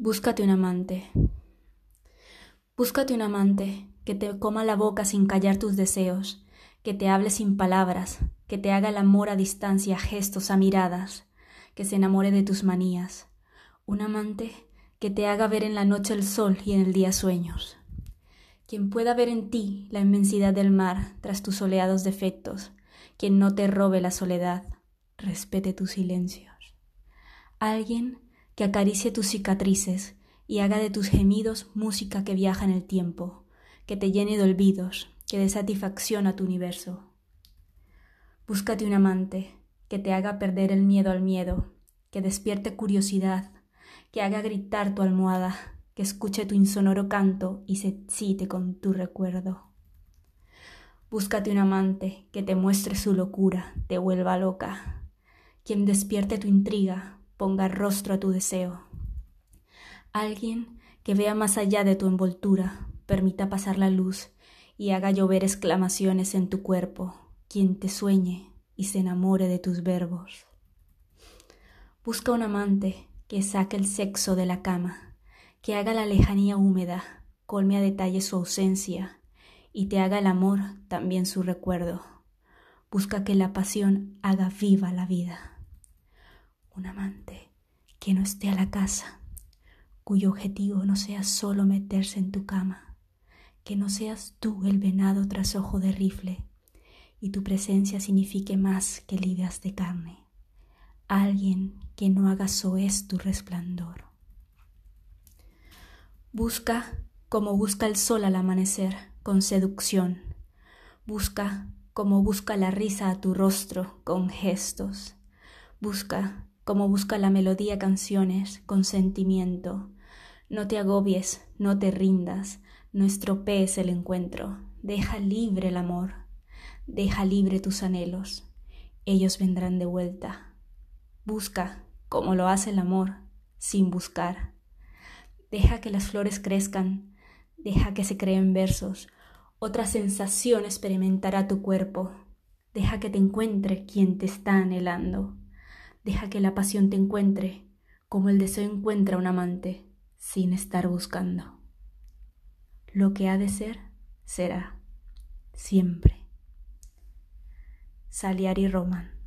Búscate un amante. Búscate un amante que te coma la boca sin callar tus deseos, que te hable sin palabras, que te haga el amor a distancia, gestos, a miradas, que se enamore de tus manías. Un amante que te haga ver en la noche el sol y en el día sueños. Quien pueda ver en ti la inmensidad del mar tras tus soleados defectos, quien no te robe la soledad, respete tus silencios. Alguien que acaricie tus cicatrices y haga de tus gemidos música que viaja en el tiempo, que te llene de olvidos, que dé satisfacción a tu universo. Búscate un amante que te haga perder el miedo al miedo, que despierte curiosidad, que haga gritar tu almohada, que escuche tu insonoro canto y se excite con tu recuerdo. Búscate un amante que te muestre su locura, te vuelva loca, quien despierte tu intriga, ponga rostro a tu deseo. Alguien que vea más allá de tu envoltura, permita pasar la luz y haga llover exclamaciones en tu cuerpo, quien te sueñe y se enamore de tus verbos. Busca un amante que saque el sexo de la cama, que haga la lejanía húmeda, colme a detalle su ausencia y te haga el amor también su recuerdo. Busca que la pasión haga viva la vida un amante que no esté a la casa, cuyo objetivo no sea solo meterse en tu cama, que no seas tú el venado tras ojo de rifle y tu presencia signifique más que ligas de carne, alguien que no haga soez tu resplandor. Busca como busca el sol al amanecer, con seducción. Busca como busca la risa a tu rostro, con gestos. Busca como busca la melodía canciones con sentimiento. No te agobies, no te rindas, no estropees el encuentro, deja libre el amor, deja libre tus anhelos, ellos vendrán de vuelta. Busca, como lo hace el amor, sin buscar. Deja que las flores crezcan, deja que se creen versos, otra sensación experimentará tu cuerpo, deja que te encuentre quien te está anhelando. Deja que la pasión te encuentre como el deseo encuentra un amante sin estar buscando. Lo que ha de ser, será, siempre. Saliari Roman